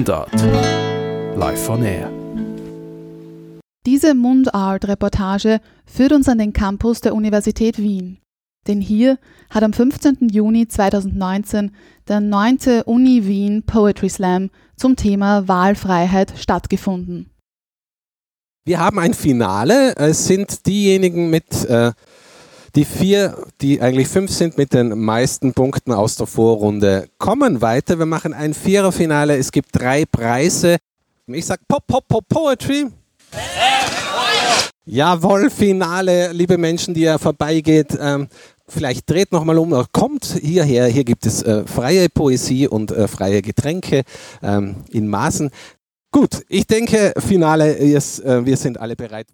Mundart. Live on Air. Diese Mundart-Reportage führt uns an den Campus der Universität Wien. Denn hier hat am 15. Juni 2019 der 9. Uni Wien Poetry Slam zum Thema Wahlfreiheit stattgefunden. Wir haben ein Finale. Es sind diejenigen mit äh, die vier, die eigentlich fünf sind mit den meisten Punkten aus der Vorrunde, kommen weiter. Wir machen ein Viererfinale. Es gibt drei Preise. Ich sage Pop, Pop, Pop, Poetry. Jawohl, Finale, liebe Menschen, die ihr vorbeigeht. Ähm, vielleicht dreht nochmal um, kommt hierher. Hier gibt es äh, freie Poesie und äh, freie Getränke ähm, in Maßen. Gut, ich denke, Finale, ist, äh, wir sind alle bereit.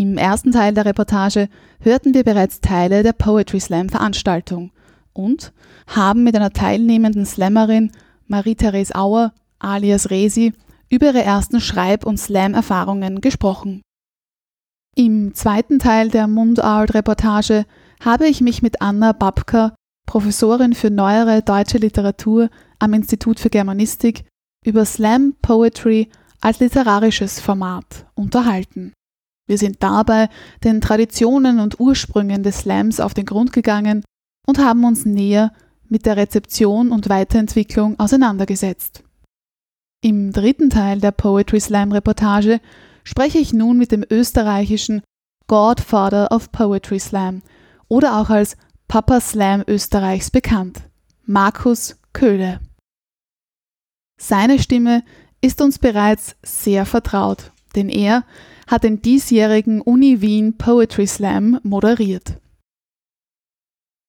Im ersten Teil der Reportage hörten wir bereits Teile der Poetry Slam Veranstaltung und haben mit einer teilnehmenden Slammerin Marie-Therese Auer alias Resi über ihre ersten Schreib- und Slam-Erfahrungen gesprochen. Im zweiten Teil der Mundart-Reportage habe ich mich mit Anna Babka, Professorin für neuere deutsche Literatur am Institut für Germanistik, über Slam Poetry als literarisches Format unterhalten. Wir sind dabei den Traditionen und Ursprüngen des Slams auf den Grund gegangen und haben uns näher mit der Rezeption und Weiterentwicklung auseinandergesetzt. Im dritten Teil der Poetry Slam Reportage spreche ich nun mit dem österreichischen Godfather of Poetry Slam oder auch als Papa Slam Österreichs bekannt, Markus Köhle. Seine Stimme ist uns bereits sehr vertraut, denn er hat den diesjährigen Uni Wien Poetry Slam moderiert.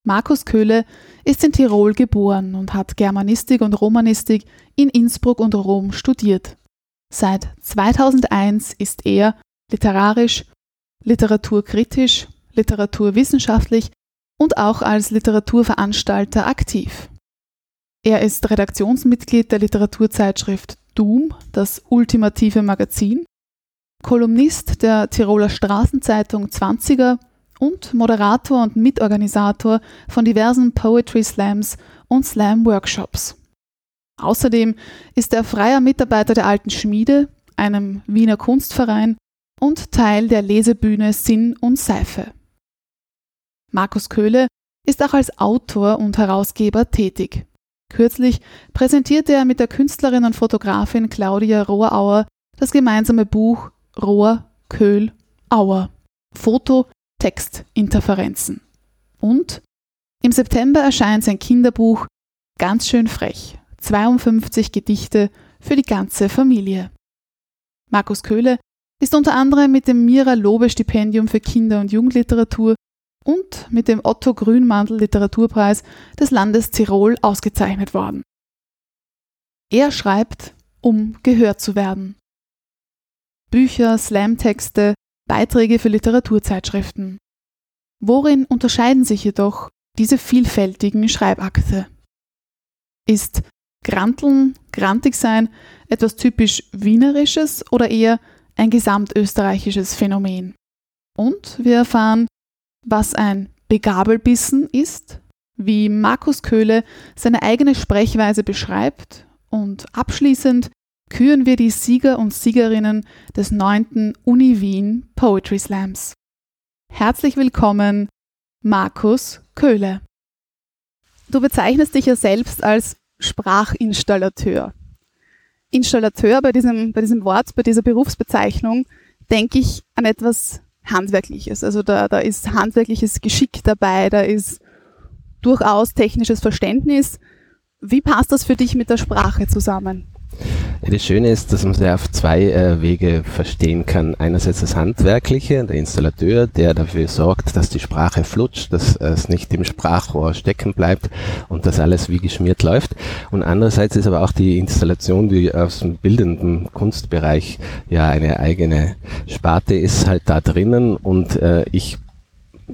Markus Köhle ist in Tirol geboren und hat Germanistik und Romanistik in Innsbruck und Rom studiert. Seit 2001 ist er literarisch, literaturkritisch, literaturwissenschaftlich und auch als Literaturveranstalter aktiv. Er ist Redaktionsmitglied der Literaturzeitschrift Doom, das ultimative Magazin, Kolumnist der Tiroler Straßenzeitung 20er und Moderator und Mitorganisator von diversen Poetry Slams und Slam Workshops. Außerdem ist er freier Mitarbeiter der Alten Schmiede, einem Wiener Kunstverein und Teil der Lesebühne Sinn und Seife. Markus Köhle ist auch als Autor und Herausgeber tätig. Kürzlich präsentierte er mit der Künstlerin und Fotografin Claudia Rohrauer das gemeinsame Buch Rohr, Köhl, Auer. Foto, Text, Interferenzen. Und im September erscheint sein Kinderbuch Ganz schön frech. 52 Gedichte für die ganze Familie. Markus Köhle ist unter anderem mit dem Mira Lobe Stipendium für Kinder- und Jugendliteratur und mit dem Otto Grünmantel Literaturpreis des Landes Tirol ausgezeichnet worden. Er schreibt, um gehört zu werden. Bücher, Slamtexte, Beiträge für Literaturzeitschriften. Worin unterscheiden sich jedoch diese vielfältigen Schreibakte? Ist Granteln, grantig sein etwas typisch Wienerisches oder eher ein gesamtösterreichisches Phänomen? Und wir erfahren, was ein Begabelbissen ist, wie Markus Köhle seine eigene Sprechweise beschreibt und abschließend küren wir die Sieger und Siegerinnen des 9. Uni Wien Poetry Slams. Herzlich willkommen, Markus Köhle. Du bezeichnest dich ja selbst als Sprachinstallateur. Installateur bei diesem, bei diesem Wort, bei dieser Berufsbezeichnung, denke ich an etwas Handwerkliches. Also da, da ist handwerkliches Geschick dabei, da ist durchaus technisches Verständnis. Wie passt das für dich mit der Sprache zusammen? Das Schöne ist, dass man sie auf zwei äh, Wege verstehen kann. Einerseits das Handwerkliche, der Installateur, der dafür sorgt, dass die Sprache flutscht, dass es nicht im Sprachrohr stecken bleibt und dass alles wie geschmiert läuft. Und andererseits ist aber auch die Installation, die aus dem bildenden Kunstbereich ja eine eigene Sparte ist, halt da drinnen und äh, ich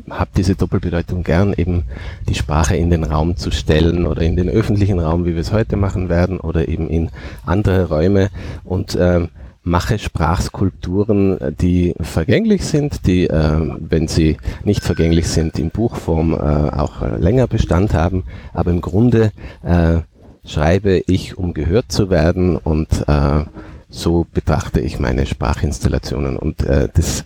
habe diese Doppelbedeutung gern, eben die Sprache in den Raum zu stellen oder in den öffentlichen Raum, wie wir es heute machen werden, oder eben in andere Räume und äh, mache Sprachskulpturen, die vergänglich sind, die, äh, wenn sie nicht vergänglich sind, in Buchform äh, auch länger Bestand haben, aber im Grunde äh, schreibe ich, um gehört zu werden und äh, so betrachte ich meine Sprachinstallationen. Und äh, das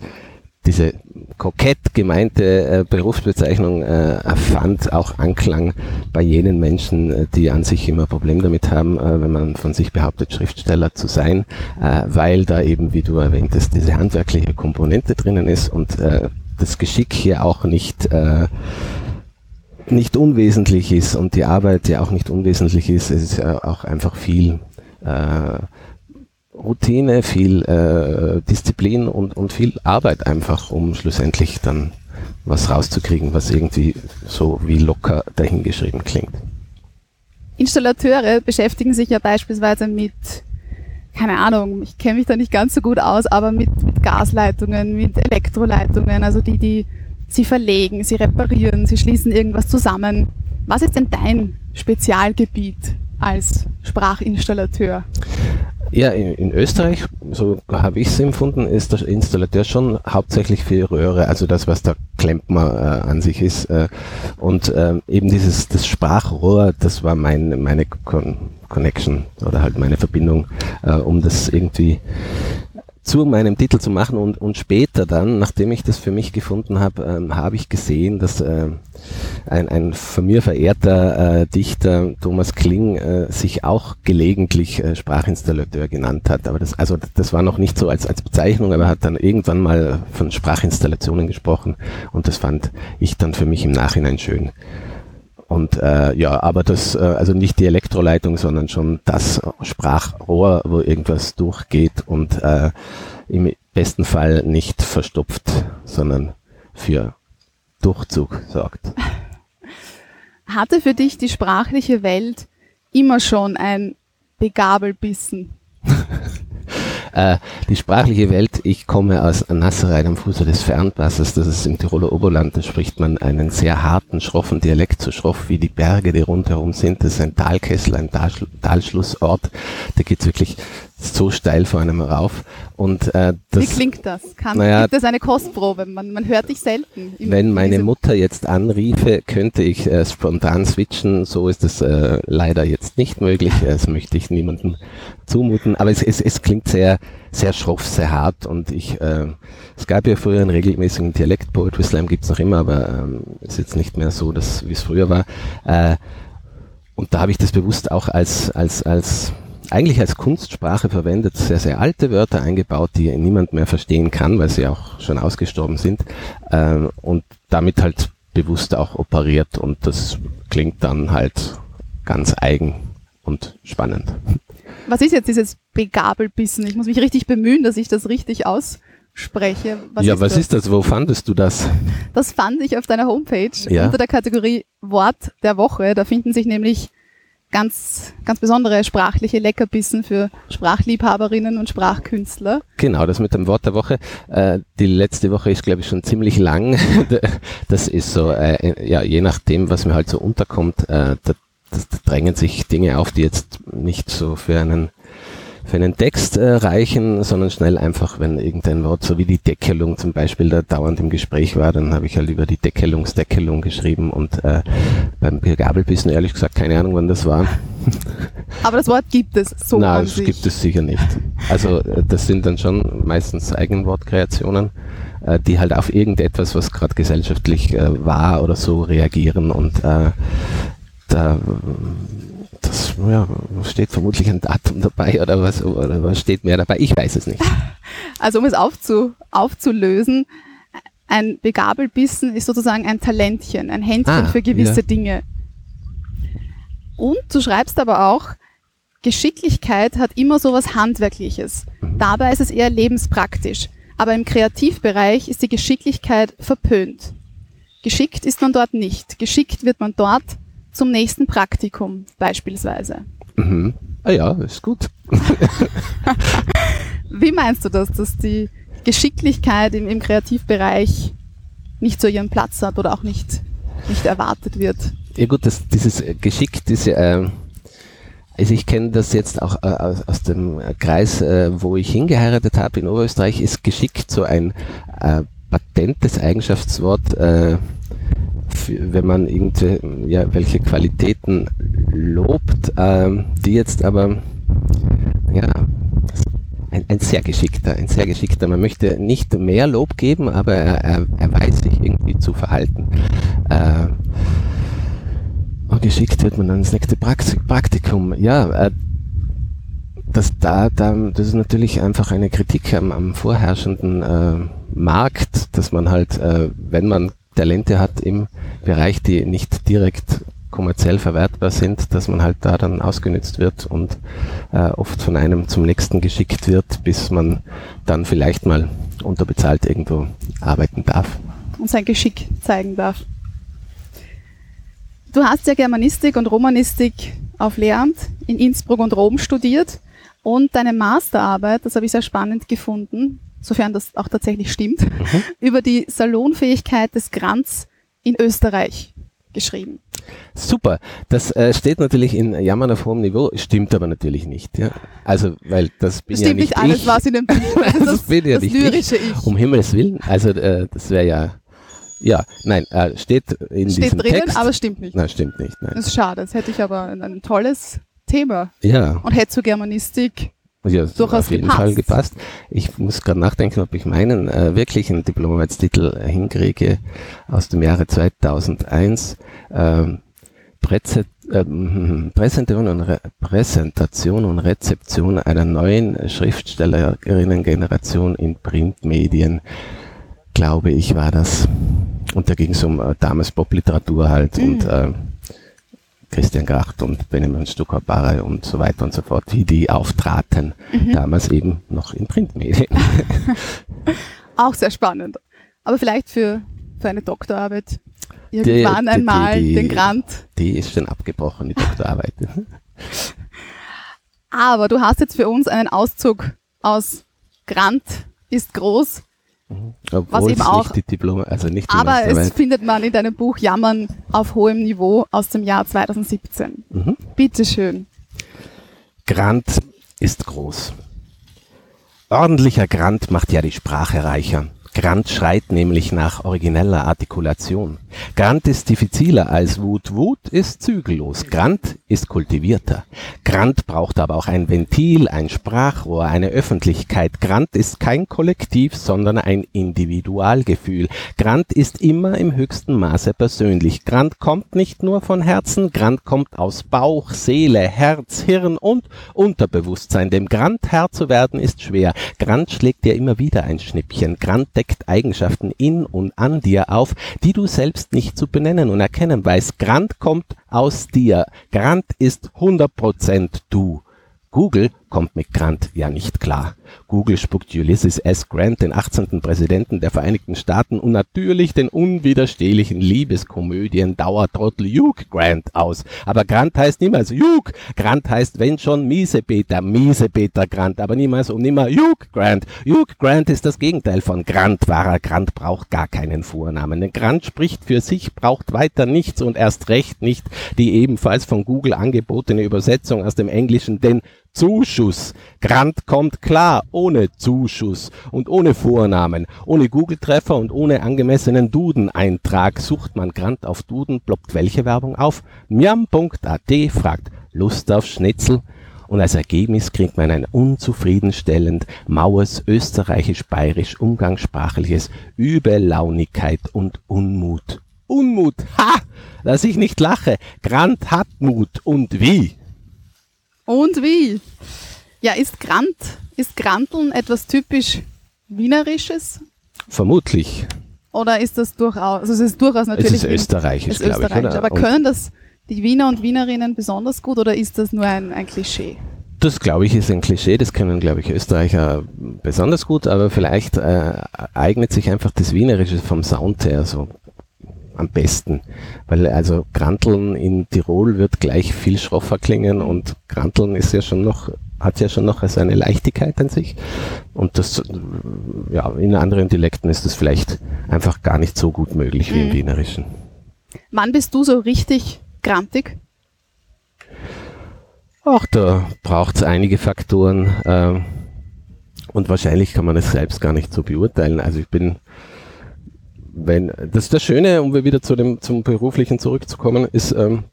diese kokett gemeinte äh, Berufsbezeichnung äh, fand auch Anklang bei jenen Menschen, äh, die an sich immer Problem damit haben, äh, wenn man von sich behauptet, Schriftsteller zu sein, äh, weil da eben, wie du erwähntest, diese handwerkliche Komponente drinnen ist und äh, das Geschick hier auch nicht nicht unwesentlich ist und die Arbeit ja auch nicht unwesentlich ist, es ist ja auch einfach viel Routine, viel äh, Disziplin und, und viel Arbeit einfach, um schlussendlich dann was rauszukriegen, was irgendwie so wie locker dahingeschrieben klingt. Installateure beschäftigen sich ja beispielsweise mit, keine Ahnung, ich kenne mich da nicht ganz so gut aus, aber mit, mit Gasleitungen, mit Elektroleitungen, also die, die sie verlegen, sie reparieren, sie schließen irgendwas zusammen. Was ist denn dein Spezialgebiet als Sprachinstallateur? Ja, in, in Österreich, so habe ich es empfunden, ist der Installateur schon hauptsächlich für Röhre, also das, was der Klempner äh, an sich ist. Äh, und ähm, eben dieses das Sprachrohr, das war mein, meine Con Connection oder halt meine Verbindung, äh, um das irgendwie zu meinem Titel zu machen und, und später dann, nachdem ich das für mich gefunden habe, ähm, habe ich gesehen, dass äh, ein, ein von mir verehrter äh, Dichter Thomas Kling äh, sich auch gelegentlich äh, Sprachinstallateur genannt hat. Aber das, also das war noch nicht so als, als Bezeichnung, aber er hat dann irgendwann mal von Sprachinstallationen gesprochen und das fand ich dann für mich im Nachhinein schön. Und äh, ja, aber das, äh, also nicht die Elektroleitung, sondern schon das Sprachrohr, wo irgendwas durchgeht und äh, im besten Fall nicht verstopft, sondern für Durchzug sorgt. Hatte für dich die sprachliche Welt immer schon ein Begabelbissen? Äh, die sprachliche Welt, ich komme aus Nassereit am Fuße des Fernwassers, das ist im Tiroler Oberland, da spricht man einen sehr harten, schroffen Dialekt, so schroff wie die Berge, die rundherum sind. Das ist ein Talkessel, ein Talschl Talschlussort. Da geht's wirklich so steil vor einem rauf. Und, äh, das, Wie klingt das? Kann, naja, gibt es eine Kostprobe? Man, man hört dich selten. Wenn in meine Mutter jetzt anriefe, könnte ich äh, spontan switchen. So ist es äh, leider jetzt nicht möglich. Das möchte ich niemandem zumuten. Aber es, es, es klingt sehr, sehr schroff, sehr hart. Und ich, äh, es gab ja früher einen regelmäßigen Dialekt. Poetry Slam gibt's noch immer, aber ähm, ist jetzt nicht mehr so, dass, wie es früher war. Äh, und da habe ich das bewusst auch als, als, als eigentlich als Kunstsprache verwendet, sehr, sehr alte Wörter eingebaut, die niemand mehr verstehen kann, weil sie auch schon ausgestorben sind. Ähm, und damit halt bewusst auch operiert und das klingt dann halt ganz eigen und spannend. Was ist jetzt dieses Begabelbissen? Ich muss mich richtig bemühen, dass ich das richtig ausspreche. Was ja, ist was das? ist das? Wo fandest du das? Das fand ich auf deiner Homepage Ja. unter der Kategorie Wort der Woche. Da finden sich nämlich ganz, ganz besondere sprachliche Leckerbissen für Sprachliebhaberinnen und Sprachkünstler. Genau, das mit dem Wort der Woche. Äh, die letzte Woche ist, glaube ich, schon ziemlich lang. das ist so, äh, ja, je nachdem, was mir halt so unterkommt, äh, da, das, da drängen sich Dinge auf, die jetzt nicht so für einen für einen Text äh, reichen, sondern schnell einfach, wenn irgendein Wort, so wie die Deckelung zum Beispiel, da dauernd im Gespräch war, dann habe ich halt über die Deckelungsdeckelung geschrieben und äh, beim Gabelbissen ehrlich gesagt keine Ahnung, wann das war. Aber das Wort gibt es so Nein, das sich. gibt es sicher nicht. Also äh, das sind dann schon meistens Eigenwortkreationen, äh, die halt auf irgendetwas, was gerade gesellschaftlich äh, war oder so reagieren und äh, da das ja, steht vermutlich ein Datum dabei oder was oder was steht mehr dabei? Ich weiß es nicht. Also um es aufzu, aufzulösen, ein Begabelbissen ist sozusagen ein Talentchen, ein Händchen Ah, für gewisse ja. Dinge. Und du schreibst aber auch, Geschicklichkeit hat immer so was Handwerkliches. Mhm. Dabei ist es eher lebenspraktisch. Aber im Kreativbereich ist die Geschicklichkeit verpönt. Geschickt ist man dort nicht. Geschickt wird man dort zum nächsten Praktikum beispielsweise. Mhm. Ah ja, ist gut. Wie meinst du das, dass die Geschicklichkeit im, im Kreativbereich nicht so ihren Platz hat oder auch nicht, nicht erwartet wird? Ja gut, das, dieses äh, Geschick, diese, äh, also ich kenne das jetzt auch äh, aus, aus dem Kreis, äh, wo ich hingeheiratet habe in Oberösterreich, ist geschickt so ein äh, patentes Eigenschaftswort äh, wenn man irgendwie, ja, welche Qualitäten lobt, ähm, die jetzt aber, ja, ein, ein, sehr geschickter, ein sehr geschickter. Man möchte nicht mehr Lob geben, aber er, er, er weiß sich irgendwie zu verhalten. Äh, und geschickt wird man dann ins nächste Praktikum. Ja, äh, das, da, da, das ist natürlich einfach eine Kritik am, am vorherrschenden äh, Markt, dass man halt, äh, wenn man Talente hat im Bereich, die nicht direkt kommerziell verwertbar sind, dass man halt da dann ausgenützt wird und äh, oft von einem zum nächsten geschickt wird, bis man dann vielleicht mal unterbezahlt irgendwo arbeiten darf. Und sein Geschick zeigen darf. Du hast ja Germanistik und Romanistik auf Lehramt in Innsbruck und Rom studiert und deine Masterarbeit, das habe ich sehr spannend gefunden, sofern das auch tatsächlich stimmt, mhm. über die Salonfähigkeit des Kranz in Österreich geschrieben. Super. Das äh, steht natürlich in Jammern auf hohem Niveau, stimmt aber natürlich nicht. Ja? Also, weil das bin das ja nicht nicht alles, ich. was in dem Buch das, das bin ja das nicht lyrische ich. Ich. Um Himmels Willen. Also, äh, das wäre ja, ja, nein, äh, steht in Steht diesem drinnen, Text. aber stimmt nicht. Nein, stimmt nicht. Nein. Das ist schade. Das hätte ich aber ein, ein tolles Thema Ja, und hätte zur Germanistik ja das durchaus auf jeden gepasst. Fall gepasst. Ich muss gerade nachdenken, ob ich meinen äh, wirklichen Diplomarbeitstitel hinkriege aus dem Jahre 2001. Ähm, Präze ähm, Präsentation, und Re Präsentation und Rezeption einer neuen Schriftstellerinnengeneration in Printmedien, glaube ich, war das. Und da ging es um äh, damals Popliteratur halt Mhm. und äh, Christian Gracht und Benjamin Stucker-Barre und so weiter und so fort, wie die auftraten, Mhm. damals eben noch in Printmedien. Auch sehr spannend. Aber vielleicht für, für eine Doktorarbeit irgendwann die- einmal die- den Grant. Die ist schon abgebrochen, die Doktorarbeit. Aber du hast jetzt für uns einen Auszug aus Grant ist groß, Obwohl eben es auch- nicht die Diplom, also nicht die aber es findet man in deinem Buch Jammern auf hohem Niveau aus dem Jahr 2017. Mhm. Bitteschön. Grant ist groß. Ordentlicher Grant macht ja die Sprache reicher. Grant schreit nämlich nach origineller Artikulation. Grant ist diffiziler als Wut. Wut ist zügellos. Grant ist kultivierter. Grant braucht aber auch ein Ventil, ein Sprachrohr, eine Öffentlichkeit. Grant ist kein Kollektiv, sondern ein Individualgefühl. Grant ist immer im höchsten Maße persönlich. Grant kommt nicht nur von Herzen, Grant kommt aus Bauch, Seele, Herz, Hirn und Unterbewusstsein. Dem Grant Herr zu werden ist schwer. Grant schlägt dir immer wieder ein Schnippchen. Grant deckt Eigenschaften in und an dir auf, die du selbst nicht zu benennen und erkennen weißt. Grant kommt aus dir. Grant ist 100% du. Google kommt mit Grant ja nicht klar. Google spuckt Ulysses S. Grant, den 18. Präsidenten der Vereinigten Staaten und natürlich den unwiderstehlichen Liebeskomödien Dauertrottel Hugh Grant aus. Aber Grant heißt niemals Hugh. Grant heißt, wenn schon, Miesepeter, Miesepeter Grant, aber niemals und nimmer Hugh Grant. Hugh Grant ist das Gegenteil von Grant. Wahrer Grant braucht gar keinen Vornamen. Denn Grant spricht für sich, braucht weiter nichts und erst recht nicht die ebenfalls von Google angebotene Übersetzung aus dem Englischen, denn Zuschuss. Grant kommt klar, ohne Zuschuss und ohne Vornamen, ohne Google-Treffer und ohne angemessenen Duden-Eintrag. Sucht man Grant auf Duden, ploppt welche Werbung auf? Miam.at fragt Lust auf Schnitzel? Und als Ergebnis kriegt man ein unzufriedenstellend maues österreichisch-bayerisch umgangssprachliches Übellaunigkeit und Unmut. Unmut, ha! Dass ich nicht lache. Grant hat Mut und wie? Und wie? Ja, ist Grant, ist Granteln etwas typisch Wienerisches? Vermutlich. Oder ist das durchaus, also es ist durchaus Es natürlich ist österreichisch, ist glaube ich. Oder? Aber können das die Wiener und Wienerinnen besonders gut oder ist das nur ein, ein Klischee? das, glaube ich, ist ein Klischee. Das können, glaube ich, Österreicher besonders gut. Aber vielleicht äh, eignet sich einfach das Wienerische vom Sound her so am besten. Weil also Granteln in Tirol wird gleich viel schroffer klingen und Granteln ist ja schon noch hat ja schon noch seine Leichtigkeit an sich. Und das, ja, in anderen Dialekten ist das vielleicht einfach gar nicht so gut möglich wie im Mhm. Wienerischen. Wann bist du so richtig grantig? Ach, da braucht es einige Faktoren ähm, und wahrscheinlich kann man es selbst gar nicht so beurteilen. Also ich bin wenn das das Schöne, um wieder zu dem zum beruflichen zurückzukommen, ist, ähm,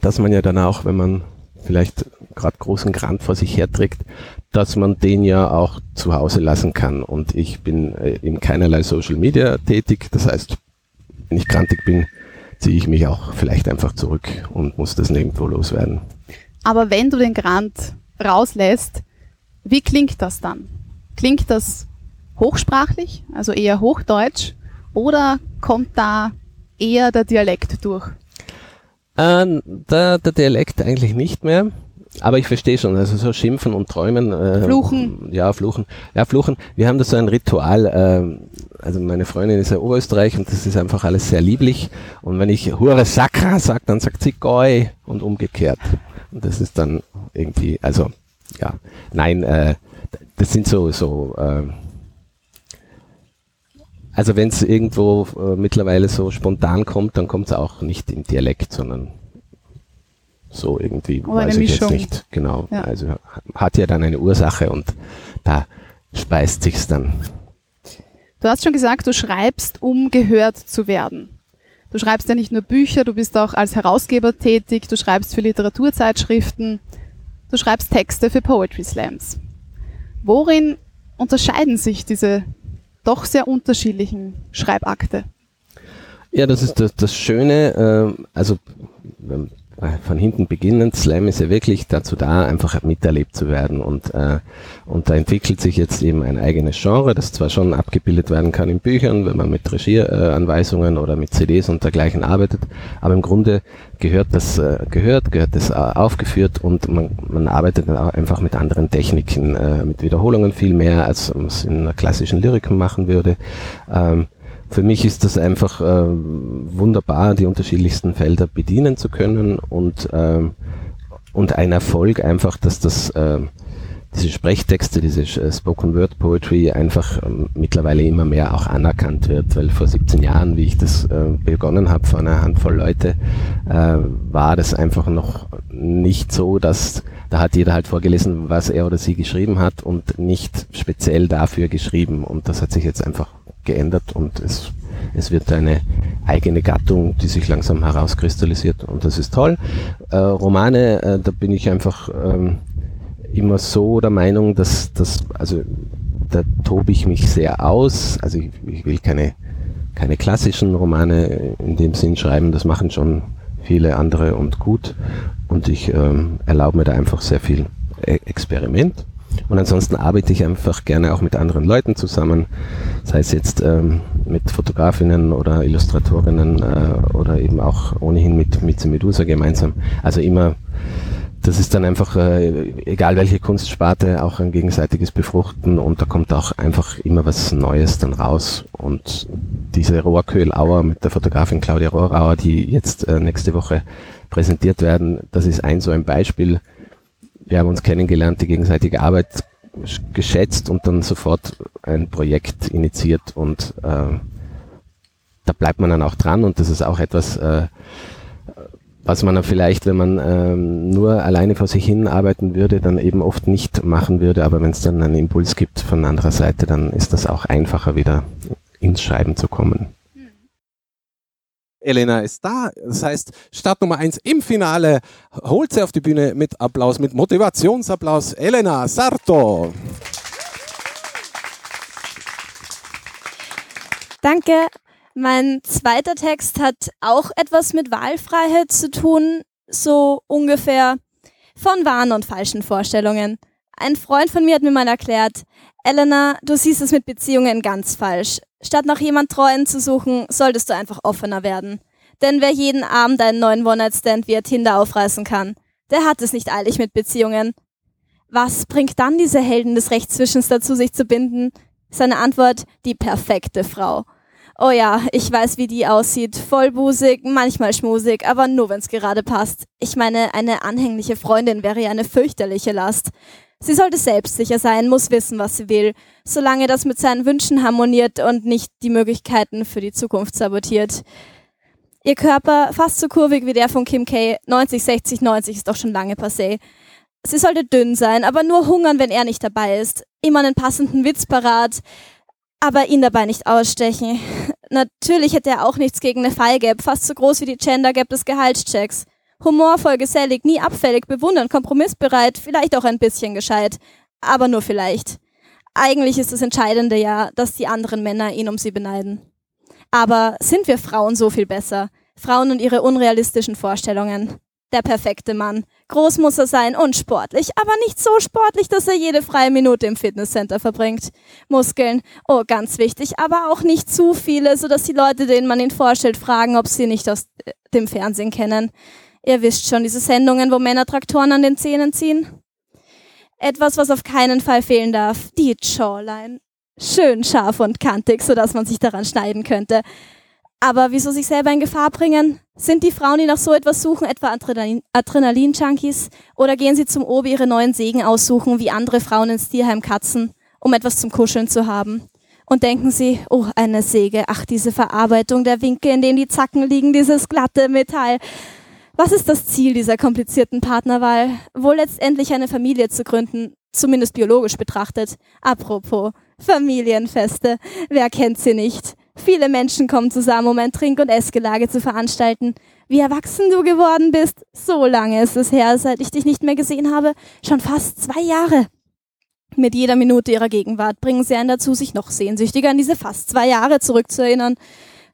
dass man ja dann auch, wenn man vielleicht gerade großen Grant vor sich herträgt, dass man den ja auch zu Hause lassen kann. Und ich bin äh, in keinerlei Social Media tätig. Das heißt, wenn ich grantig bin, ziehe ich mich auch vielleicht einfach zurück und muss das nirgendwo loswerden. Aber wenn du den Grant rauslässt, wie klingt das dann? Klingt das hochsprachlich, also eher Hochdeutsch, oder kommt da eher der Dialekt durch? Äh, der, der Dialekt eigentlich nicht mehr. Aber ich verstehe schon, also so schimpfen und träumen. Äh, fluchen. Ja, fluchen. Ja, fluchen. Wir haben da so ein Ritual. Äh, also meine Freundin ist ja Oberösterreich und das ist einfach alles sehr lieblich. Und wenn ich Hure Sakra sage, dann sagt sie Goi und umgekehrt. Und das ist dann irgendwie, also ja, nein, äh, das sind so, so äh, also wenn es irgendwo äh, mittlerweile so spontan kommt, dann kommt es auch nicht im Dialekt, sondern so irgendwie, Oder weiß ich Mischung. jetzt nicht genau. Ja. Also hat ja dann eine Ursache und da speist sich's dann. Du hast schon gesagt, du schreibst, um gehört zu werden. Du schreibst ja nicht nur Bücher, du bist auch als Herausgeber tätig, du schreibst für Literaturzeitschriften, du schreibst Texte für Poetry Slams. Worin unterscheiden sich diese doch sehr unterschiedlichen Schreibakte? Ja, das ist das, das Schöne, äh, also ähm, von hinten beginnend, Slam ist ja wirklich dazu da, einfach miterlebt zu werden und, äh, und da entwickelt sich jetzt eben ein eigenes Genre, das zwar schon abgebildet werden kann in Büchern, wenn man mit Regieanweisungen oder mit CDs und dergleichen arbeitet, aber im Grunde gehört das äh, gehört, gehört das äh, aufgeführt und man, man arbeitet dann auch einfach mit anderen Techniken, äh, mit Wiederholungen viel mehr, als man es in einer klassischen Lyrik machen würde. Ähm, für mich ist das einfach äh, wunderbar, die unterschiedlichsten Felder bedienen zu können und, ähm, und ein Erfolg einfach, dass das äh, diese Sprechtexte, diese äh, Spoken Word Poetry einfach ähm, mittlerweile immer mehr auch anerkannt wird, weil vor 17 Jahren, wie ich das äh, begonnen habe, vor einer Handvoll Leute, äh, war das einfach noch nicht so, dass da hat jeder halt vorgelesen, was er oder sie geschrieben hat und nicht speziell dafür geschrieben und das hat sich jetzt einfach geändert und es, es wird eine eigene Gattung, die sich langsam herauskristallisiert und das ist toll. Äh, Romane, äh, da bin ich einfach ähm, immer so der Meinung, dass das, also da tobe ich mich sehr aus. Also ich, ich will keine, keine klassischen Romane in dem Sinn schreiben, das machen schon viele andere und gut. Und ich ähm, erlaube mir da einfach sehr viel e Experiment. Und ansonsten arbeite ich einfach gerne auch mit anderen Leuten zusammen, sei es jetzt ähm, mit Fotografinnen oder Illustratorinnen äh, oder eben auch ohnehin mit, mit Medusa gemeinsam. Also immer, das ist dann einfach, äh, egal welche Kunstsparte, auch ein gegenseitiges Befruchten und da kommt auch einfach immer was Neues dann raus. Und diese Rohrköhlauer mit der Fotografin Claudia Rohrauer, die jetzt äh, nächste Woche präsentiert werden, das ist ein so ein Beispiel, wir haben uns kennengelernt, die gegenseitige Arbeit geschätzt und dann sofort ein Projekt initiiert und äh, da bleibt man dann auch dran und das ist auch etwas, äh, was man dann vielleicht, wenn man ähm, nur alleine vor sich hin arbeiten würde, dann eben oft nicht machen würde, aber wenn es dann einen Impuls gibt von anderer Seite, dann ist das auch einfacher wieder ins Schreiben zu kommen. Elena ist da. Das heißt, Start Nummer 1 im Finale holt sie auf die Bühne mit Applaus, mit Motivationsapplaus. Elena Sarto. Danke. Mein zweiter Text hat auch etwas mit Wahlfreiheit zu tun, so ungefähr von wahren und falschen Vorstellungen. Ein Freund von mir hat mir mal erklärt, Elena, du siehst es mit Beziehungen ganz falsch. Statt nach jemand Treuen zu suchen, solltest du einfach offener werden. Denn wer jeden Abend einen neuen One-Night-Stand via Tinder aufreißen kann, der hat es nicht eilig mit Beziehungen. Was bringt dann diese Helden des Rechtszwischens dazu, sich zu binden? Seine Antwort, die perfekte Frau. Oh ja, ich weiß, wie die aussieht. Vollbusig, manchmal schmusig, aber nur wenn's gerade passt. Ich meine, eine anhängliche Freundin wäre ja eine fürchterliche Last. Sie sollte selbstsicher sein, muss wissen, was sie will, solange das mit seinen Wünschen harmoniert und nicht die Möglichkeiten für die Zukunft sabotiert. Ihr Körper, fast so kurvig wie der von Kim K, 90, 60, 90 ist doch schon lange passé. Sie sollte dünn sein, aber nur hungern, wenn er nicht dabei ist. Immer einen passenden Witz parat, aber ihn dabei nicht ausstechen. Natürlich hätte er auch nichts gegen eine File Gap, fast so groß wie die Gender Gap des Gehaltschecks. Humorvoll, gesellig, nie abfällig, bewundernd, kompromissbereit, vielleicht auch ein bisschen gescheit. Aber nur vielleicht. Eigentlich ist das Entscheidende ja, dass die anderen Männer ihn um sie beneiden. Aber sind wir Frauen so viel besser? Frauen und ihre unrealistischen Vorstellungen. Der perfekte Mann. Groß muss er sein und sportlich, aber nicht so sportlich, dass er jede freie Minute im Fitnesscenter verbringt. Muskeln, oh, ganz wichtig, aber auch nicht zu viele, sodass die Leute, denen man ihn vorstellt, fragen, ob sie nicht aus äh, dem Fernsehen kennen. Ihr wisst schon, diese Sendungen, wo Männer Traktoren an den Zähnen ziehen? Etwas, was auf keinen Fall fehlen darf, die Jawline. Schön scharf und kantig, sodass man sich daran schneiden könnte. Aber wieso sich selber in Gefahr bringen? Sind die Frauen, die nach so etwas suchen, etwa Adrenalin-Junkies? Oder gehen sie zum Obi ihre neuen Segen aussuchen, wie andere Frauen ins Tierheim Katzen, um etwas zum Kuscheln zu haben? Und denken sie, oh, eine Säge, ach, diese Verarbeitung der Winkel, in denen die Zacken liegen, dieses glatte Metall. Was ist das Ziel dieser komplizierten Partnerwahl? Wohl letztendlich eine Familie zu gründen, zumindest biologisch betrachtet. Apropos, Familienfeste, wer kennt sie nicht? Viele Menschen kommen zusammen, um ein Trink- und Essgelage zu veranstalten. Wie erwachsen du geworden bist, so lange ist es her, seit ich dich nicht mehr gesehen habe. Schon fast zwei Jahre. Mit jeder Minute ihrer Gegenwart bringen sie einen dazu, sich noch sehnsüchtiger an diese fast zwei Jahre zurückzuerinnern.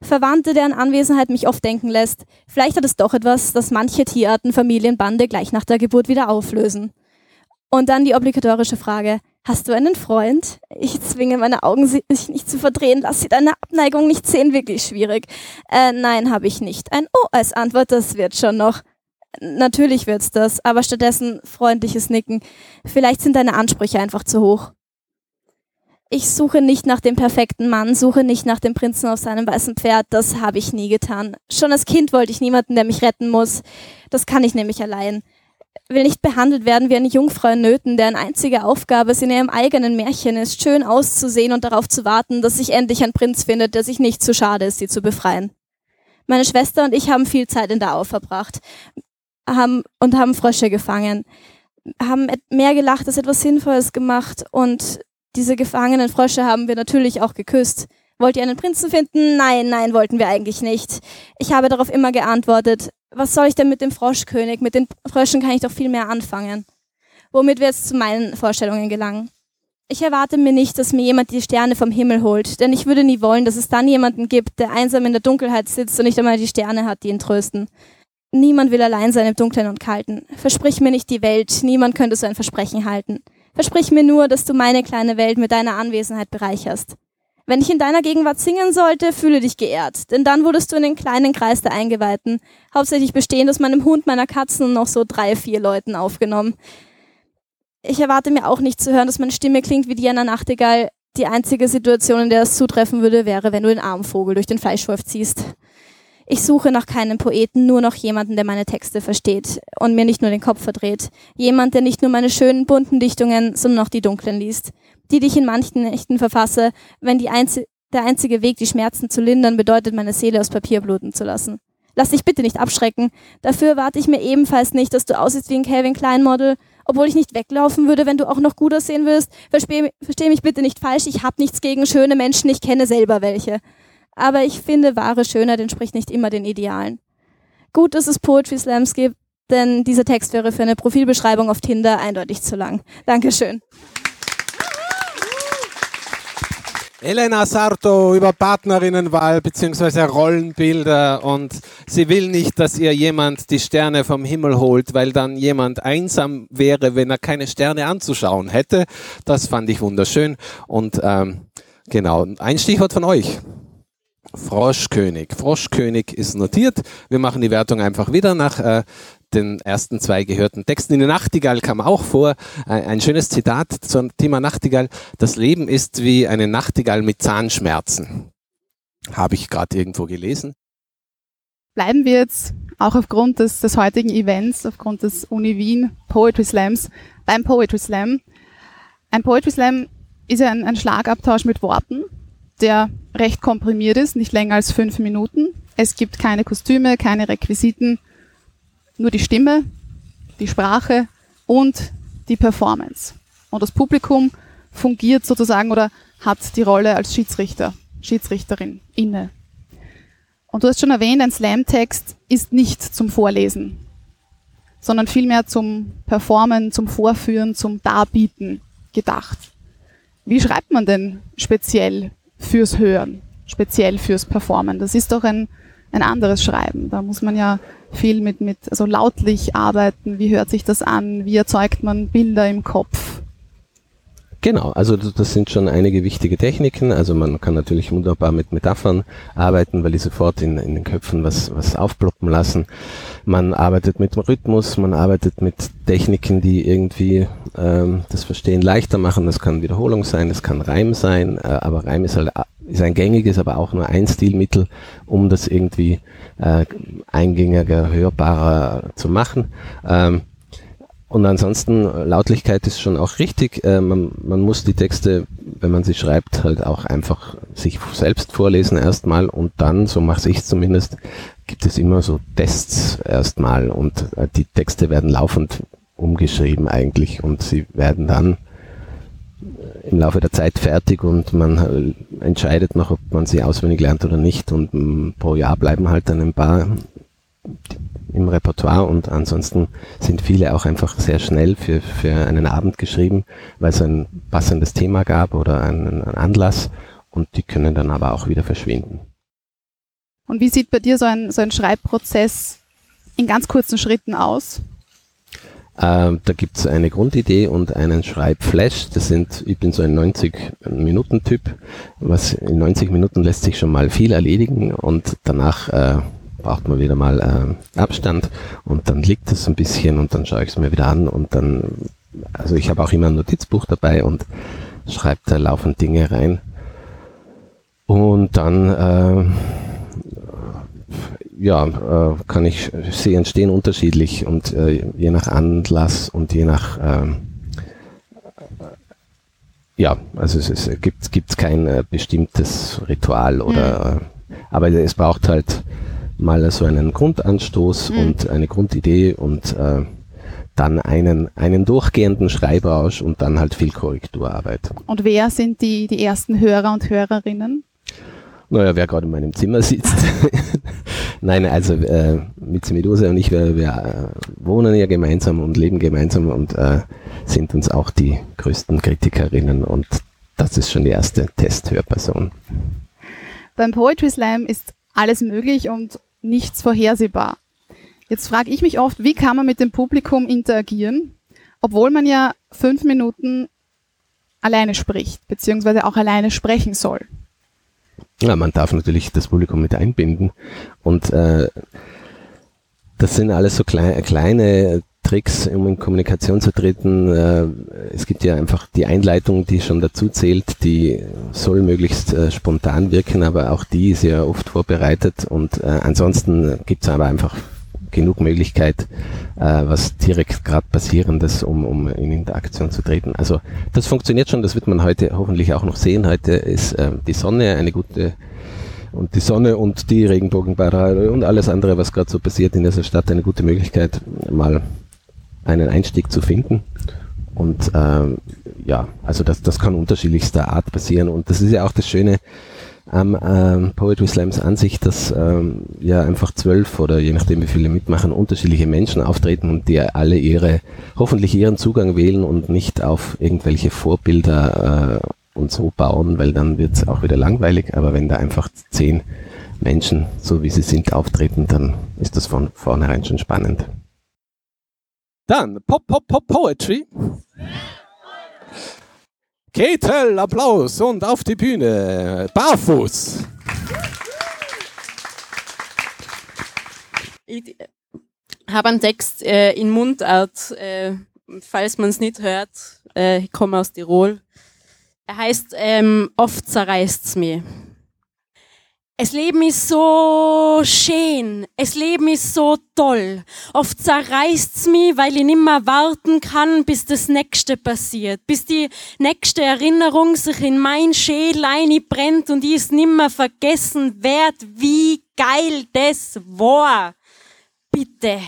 Verwandte, deren Anwesenheit mich oft denken lässt, vielleicht hat es doch etwas, das manche Tierarten Familienbande gleich nach der Geburt wieder auflösen. Und dann die obligatorische Frage, Hast du einen Freund? Ich zwinge meine Augen, sich nicht zu verdrehen. Lass sie deine Abneigung nicht sehen. Wirklich schwierig. Äh, nein, habe ich nicht. Ein Oh als Antwort, das wird schon noch. Natürlich wird's das, aber stattdessen freundliches Nicken. Vielleicht sind deine Ansprüche einfach zu hoch. Ich suche nicht nach dem perfekten Mann, suche nicht nach dem Prinzen auf seinem weißen Pferd. Das habe ich nie getan. Schon als Kind wollte ich niemanden, der mich retten muss. Das kann ich nämlich allein will nicht behandelt werden wie eine Jungfrau in Nöten, deren einzige Aufgabe es in ihrem eigenen Märchen ist, schön auszusehen und darauf zu warten, dass sich endlich ein Prinz findet, der sich nicht zu schade ist, sie zu befreien. Meine Schwester und ich haben viel Zeit in der Au verbracht haben, und haben Frösche gefangen, haben mehr gelacht als etwas Sinnvolles gemacht und diese gefangenen Frösche haben wir natürlich auch geküsst. Wollt ihr einen Prinzen finden? Nein, nein, wollten wir eigentlich nicht. Ich habe darauf immer geantwortet, was soll ich denn mit dem Froschkönig? Mit den Fröschen kann ich doch viel mehr anfangen. Womit wir jetzt zu meinen Vorstellungen gelangen. Ich erwarte mir nicht, dass mir jemand die Sterne vom Himmel holt, denn ich würde nie wollen, dass es dann jemanden gibt, der einsam in der Dunkelheit sitzt und nicht einmal die Sterne hat, die ihn trösten. Niemand will allein sein im Dunklen und Kalten. Versprich mir nicht die Welt, niemand könnte so ein Versprechen halten. Versprich mir nur, dass du meine kleine Welt mit deiner Anwesenheit bereicherst. Wenn ich in deiner Gegenwart singen sollte, fühle dich geehrt, denn dann wurdest du in den kleinen Kreis der Eingeweihten, hauptsächlich bestehend aus meinem Hund, meiner Katzen und noch so drei, vier Leuten aufgenommen. Ich erwarte mir auch nicht zu hören, dass meine Stimme klingt wie die einer Nachtigall. Die einzige Situation, in der es zutreffen würde, wäre, wenn du den Armvogel durch den Fleischwolf ziehst. Ich suche nach keinem Poeten, nur noch jemanden, der meine Texte versteht und mir nicht nur den Kopf verdreht. Jemand, der nicht nur meine schönen bunten Dichtungen, sondern auch die dunklen liest die, die ich in manchen Nächten verfasse, wenn einzi der einzige Weg, die Schmerzen zu lindern, bedeutet, meine Seele aus Papier bluten zu lassen. Lass dich bitte nicht abschrecken. Dafür warte ich mir ebenfalls nicht, dass du aussiehst wie ein Calvin Klein Model, obwohl ich nicht weglaufen würde, wenn du auch noch gut aussehen würdest. Versteh, versteh mich bitte nicht falsch, ich habe nichts gegen schöne Menschen, ich kenne selber welche. Aber ich finde, wahre Schönheit entspricht nicht immer den Idealen. Gut, dass es Poetry Slams gibt, denn dieser Text wäre für eine Profilbeschreibung auf Tinder eindeutig zu lang. Dankeschön. Elena Sarto über Partnerinnenwahl bzw. Rollenbilder und sie will nicht, dass ihr jemand die Sterne vom Himmel holt, weil dann jemand einsam wäre, wenn er keine Sterne anzuschauen hätte. Das fand ich wunderschön und ähm, genau, ein Stichwort von euch. Froschkönig. Froschkönig ist notiert. Wir machen die Wertung einfach wieder nach äh, den ersten zwei gehörten Texten. In der Nachtigall kam auch vor ein schönes Zitat zum Thema Nachtigall. Das Leben ist wie eine Nachtigall mit Zahnschmerzen. Habe ich gerade irgendwo gelesen. Bleiben wir jetzt auch aufgrund des, des heutigen Events, aufgrund des Uni Wien Poetry Slams beim Poetry Slam. Ein Poetry Slam ist ja ein, ein Schlagabtausch mit Worten, der recht komprimiert ist, nicht länger als fünf Minuten. Es gibt keine Kostüme, keine Requisiten, nur die Stimme, die Sprache und die Performance. Und das Publikum fungiert sozusagen oder hat die Rolle als Schiedsrichter, Schiedsrichterin inne. Und du hast schon erwähnt, ein Slam-Text ist nicht zum Vorlesen, sondern vielmehr zum Performen, zum Vorführen, zum Darbieten gedacht. Wie schreibt man denn speziell fürs Hören, speziell fürs Performen? Das ist doch ein, ein anderes Schreiben. Da muss man ja viel mit, mit also lautlich arbeiten. Wie hört sich das an? Wie erzeugt man Bilder im Kopf? Genau, also das sind schon einige wichtige Techniken. Also man kann natürlich wunderbar mit Metaphern arbeiten, weil die sofort in, in den Köpfen was, was aufploppen lassen. Man arbeitet mit Rhythmus, man arbeitet mit Techniken, die irgendwie ähm, das Verstehen leichter machen. Das kann Wiederholung sein, das kann Reim sein, äh, aber Reim ist halt ist ein gängiges, aber auch nur ein Stilmittel, um das irgendwie äh, eingängiger, hörbarer zu machen. Ähm, und ansonsten, Lautlichkeit ist schon auch richtig. Äh, man, man muss die Texte, wenn man sie schreibt, halt auch einfach sich selbst vorlesen erstmal. Und dann, so mache ich zumindest, gibt es immer so Tests erstmal. Und äh, die Texte werden laufend umgeschrieben eigentlich. Und sie werden dann im Laufe der Zeit fertig. Und man äh, entscheidet noch, ob man sie auswendig lernt oder nicht. Und mm, pro Jahr bleiben halt dann ein paar im Repertoire und ansonsten sind viele auch einfach sehr schnell für, für einen Abend geschrieben, weil es ein passendes Thema gab oder einen, einen Anlass und die können dann aber auch wieder verschwinden. Und wie sieht bei dir so ein, so ein Schreibprozess in ganz kurzen Schritten aus? Ähm, da gibt es eine Grundidee und einen Schreibflash. Das sind, ich bin so ein 90-Minuten-Typ. Was in 90 Minuten lässt sich schon mal viel erledigen und danach äh, braucht man wieder mal äh, Abstand und dann liegt es ein bisschen und dann schaue ich es mir wieder an und dann, also ich habe auch immer ein Notizbuch dabei und schreibe da laufend Dinge rein. Und dann äh, ja, äh, kann ich, sie entstehen unterschiedlich und äh, je nach Anlass und je nach äh, ja, also es, es gibt, gibt kein äh, bestimmtes Ritual oder, mhm. aber es braucht halt mal so einen Grundanstoß mhm. und eine Grundidee und äh, dann einen, einen durchgehenden Schreibrausch und dann halt viel Korrekturarbeit. Und wer sind die, die ersten Hörer und Hörerinnen? Naja, wer gerade in meinem Zimmer sitzt. Nein, also äh, Mitzi Medusa und ich, wir, wir äh, wohnen ja gemeinsam und leben gemeinsam und äh, sind uns auch die größten Kritikerinnen und das ist schon die erste Testhörperson. Beim Poetry Slam ist alles möglich und nichts vorhersehbar. Jetzt frage ich mich oft, wie kann man mit dem Publikum interagieren, obwohl man ja fünf Minuten alleine spricht, beziehungsweise auch alleine sprechen soll. Ja, man darf natürlich das Publikum mit einbinden und äh, das sind alles so klei kleine Tricks, um in Kommunikation zu treten. Äh, es gibt ja einfach die Einleitung, die schon dazu zählt, die soll möglichst äh, spontan wirken, aber auch die ist ja oft vorbereitet und äh, ansonsten gibt es aber einfach genug Möglichkeit, was direkt gerade passierendes, um, um in Interaktion zu treten. Also das funktioniert schon, das wird man heute hoffentlich auch noch sehen. Heute ist die Sonne eine gute und die Sonne und die Regenbogenparade und alles andere, was gerade so passiert in dieser Stadt, eine gute Möglichkeit, mal einen Einstieg zu finden. Und ähm, ja, also das, das kann unterschiedlichster Art passieren. Und das ist ja auch das Schöne am ähm, Poetry Slams an sich, dass ähm, ja einfach zwölf oder je nachdem wie viele mitmachen, unterschiedliche Menschen auftreten und die alle ihre, hoffentlich ihren Zugang wählen und nicht auf irgendwelche Vorbilder äh, und so bauen, weil dann wird es auch wieder langweilig. Aber wenn da einfach zehn Menschen, so wie sie sind, auftreten, dann ist das von vornherein schon spannend. Dann Pop, Pop, Pop Poetry. Ketel, Applaus und auf die Bühne. Barfuß. Ich habe einen Text äh, in Mundart, äh, falls man es nicht hört. Äh, ich komme aus Tirol. Er heißt ähm, Oft zerreißt's mir. Es Leben ist so schön, es Leben ist so toll. Oft zerreißt's mich, weil ich nimmer warten kann, bis das Nächste passiert, bis die nächste Erinnerung sich in mein Schädel brennt und ich es nimmer vergessen werd, wie geil das war. Bitte.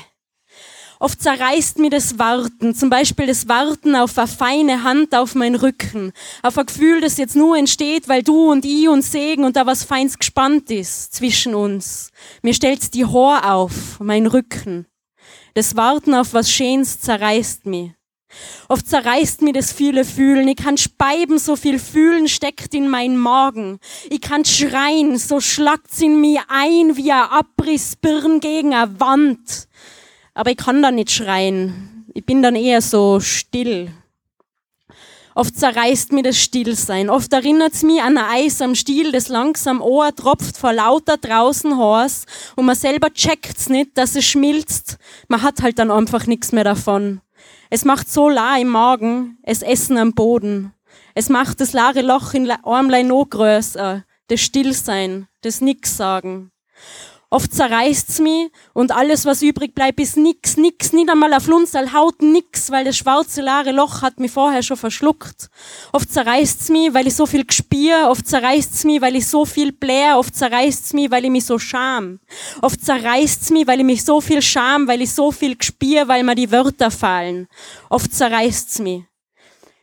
Oft zerreißt mir das Warten, zum Beispiel das Warten auf eine feine Hand auf meinen Rücken, auf ein Gefühl, das jetzt nur entsteht, weil du und ich uns sägen und da was Feins gespannt ist zwischen uns. Mir stellt's die Haar auf, mein Rücken. Das Warten auf was Schönes zerreißt mich. Oft zerreißt mir das viele Fühlen. Ich kann speiben, so viel Fühlen steckt in meinen Magen. Ich kann schreien, so schlagt's in mir ein wie ein Abrissbirn gegen eine Wand. Aber ich kann da nicht schreien. Ich bin dann eher so still. Oft zerreißt mir das Stillsein. Oft erinnert's mich an ein Eis am Stiel, das langsam Ohr tropft vor lauter draußen Hors und man selber checkt's nicht, dass es schmilzt. Man hat halt dann einfach nichts mehr davon. Es macht so la im Magen, es Essen am Boden. Es macht das leere Loch in Armlein noch größer, das Stillsein, das Nix sagen. Oft zerreißt's mich und alles, was übrig bleibt, ist nix, nix, nicht einmal ein Flunzal, Haut nix, weil das schwarze leere Loch hat mich vorher schon verschluckt. Oft zerreißt's mich, weil ich so viel gspier, oft zerreißt's mich, weil ich so viel blär, oft zerreißt's mich, weil ich mich so scham. Oft zerreißt's mich, weil ich mich so viel scham, weil ich so viel gspier, weil mir die Wörter fallen. Oft zerreißt's mich.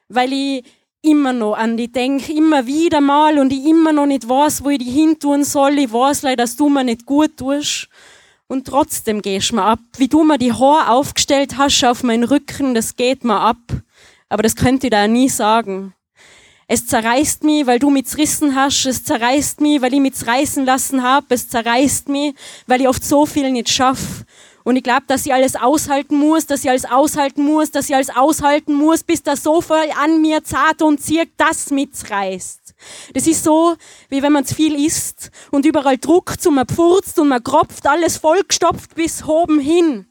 Weil ich immer noch an die denk, immer wieder mal und ich immer noch nicht weiß, wo ich die hin tun soll. Ich weiß leider, dass du mir nicht gut tust. Und trotzdem gehst mir ab. Wie du mir die Haare aufgestellt hast auf meinen Rücken, das geht mir ab. Aber das könnte ich da nie sagen. Es zerreißt mich, weil du mich zerrissen hast. Es zerreißt mich, weil ich mich reißen lassen hab. Es zerreißt mich, weil ich oft so viel nicht schaff. Und ich glaube, dass ich alles aushalten muss, dass ich alles aushalten muss, dass ich alles aushalten muss, bis das so viel an mir zart und zirkt, das mitreißt. Das ist so, wie wenn man zu viel isst und überall druckt und man pfurzt und man kropft, alles vollgestopft bis oben hin.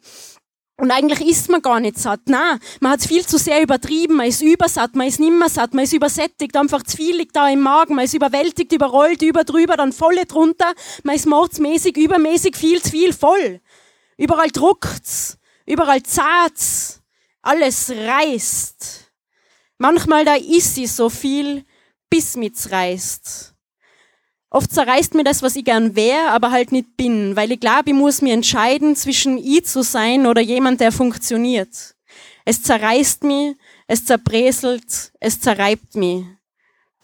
Und eigentlich isst man gar nicht satt. Nein, man hat viel zu sehr übertrieben, man ist übersatt, man ist nimmer satt, man ist übersättigt, einfach zu viel liegt da im Magen, man ist überwältigt, überrollt, über drüber, dann volle drunter, man ist mordsmäßig, übermäßig, viel zu viel, voll. Überall druckt's, überall zaht's, alles reißt. Manchmal da ist sie so viel, bis mit's reißt. Oft zerreißt mir das, was ich gern wär, aber halt nicht bin, weil ich glaube, ich muss mir entscheiden, zwischen ich zu sein oder jemand, der funktioniert. Es zerreißt mich, es zerbreselt, es zerreibt mich.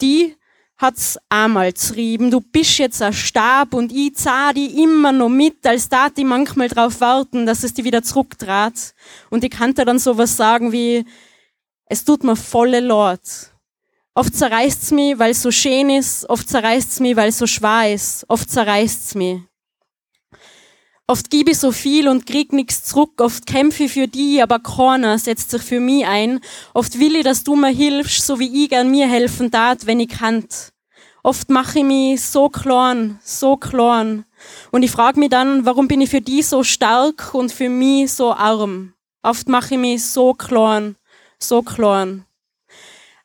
Die, hat's einmal zrieben. Du bist jetzt ein Stab und ich zahl die immer noch mit, als da die manchmal drauf warten, dass es die wieder zurücktrat. Und ich kann dir dann sowas sagen wie, es tut mir volle Lord. Oft zerreißt's mich, weil es so schön ist, oft zerreißt's mich, weil es so schwer ist, oft zerreißt's mich. Oft gebe ich so viel und krieg nichts zurück. Oft kämpfe ich für die, aber keiner setzt sich für mich ein. Oft will ich, dass du mir hilfst, so wie ich gern mir helfen tat, wenn ich kann. Oft mache ich mich so klein, so klein. Und ich frage mich dann, warum bin ich für die so stark und für mich so arm? Oft mache ich mich so klein, so klein.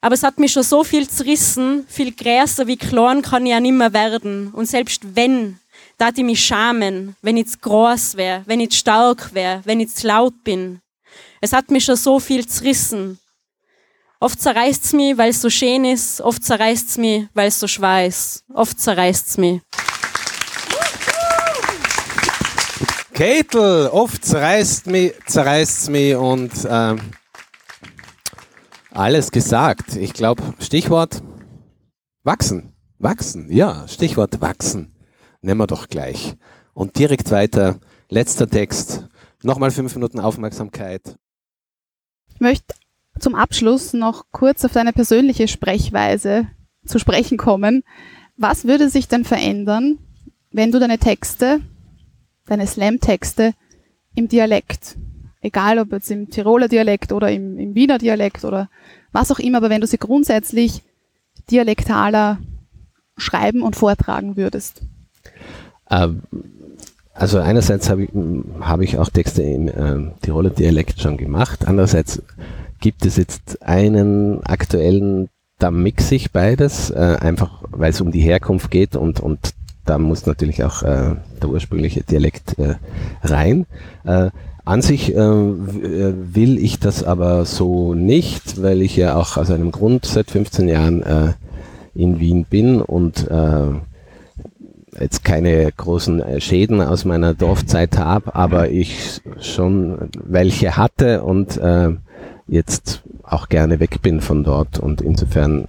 Aber es hat mich schon so viel zerrissen, viel größer wie klein kann ich ja nimmer werden. Und selbst wenn da ich mich schamen, wenn ich zu groß wäre, wenn ich zu stark wäre, wenn ich zu laut bin. Es hat mich schon so viel zerrissen. Oft zerreißt's mich, weil es so schön ist, oft zerreißt's mich, weil es so schwer ist. Oft zerreißt's mich. Ketel, oft zerreißt mich, zerreißt's mich und ähm, alles gesagt. Ich glaube, Stichwort wachsen. Wachsen, ja, Stichwort wachsen nehmen wir doch gleich. Und direkt weiter, letzter Text, nochmal fünf Minuten Aufmerksamkeit. Ich möchte zum Abschluss noch kurz auf deine persönliche Sprechweise zu sprechen kommen. Was würde sich denn verändern, wenn du deine Texte, deine Slam-Texte im Dialekt, egal ob jetzt im Tiroler Dialekt oder im, im Wiener Dialekt oder was auch immer, aber wenn du sie grundsätzlich dialektaler schreiben und vortragen würdest? Ähm, also einerseits habe ich, hab ich auch Texte im ähm, Tiroler Dialekt schon gemacht, andererseits gibt es jetzt einen aktuellen, da mixe ich beides, äh, einfach weil es um die Herkunft geht und, und da muss natürlich auch äh, der ursprüngliche Dialekt äh, rein. Äh, an sich äh, äh, will ich das aber so nicht, weil ich ja auch aus einem Grund seit 15 Jahren äh, in Wien bin und äh, jetzt keine großen äh, Schäden aus meiner Dorfzeit habe, aber ich schon welche hatte und äh, jetzt auch gerne weg bin von dort und insofern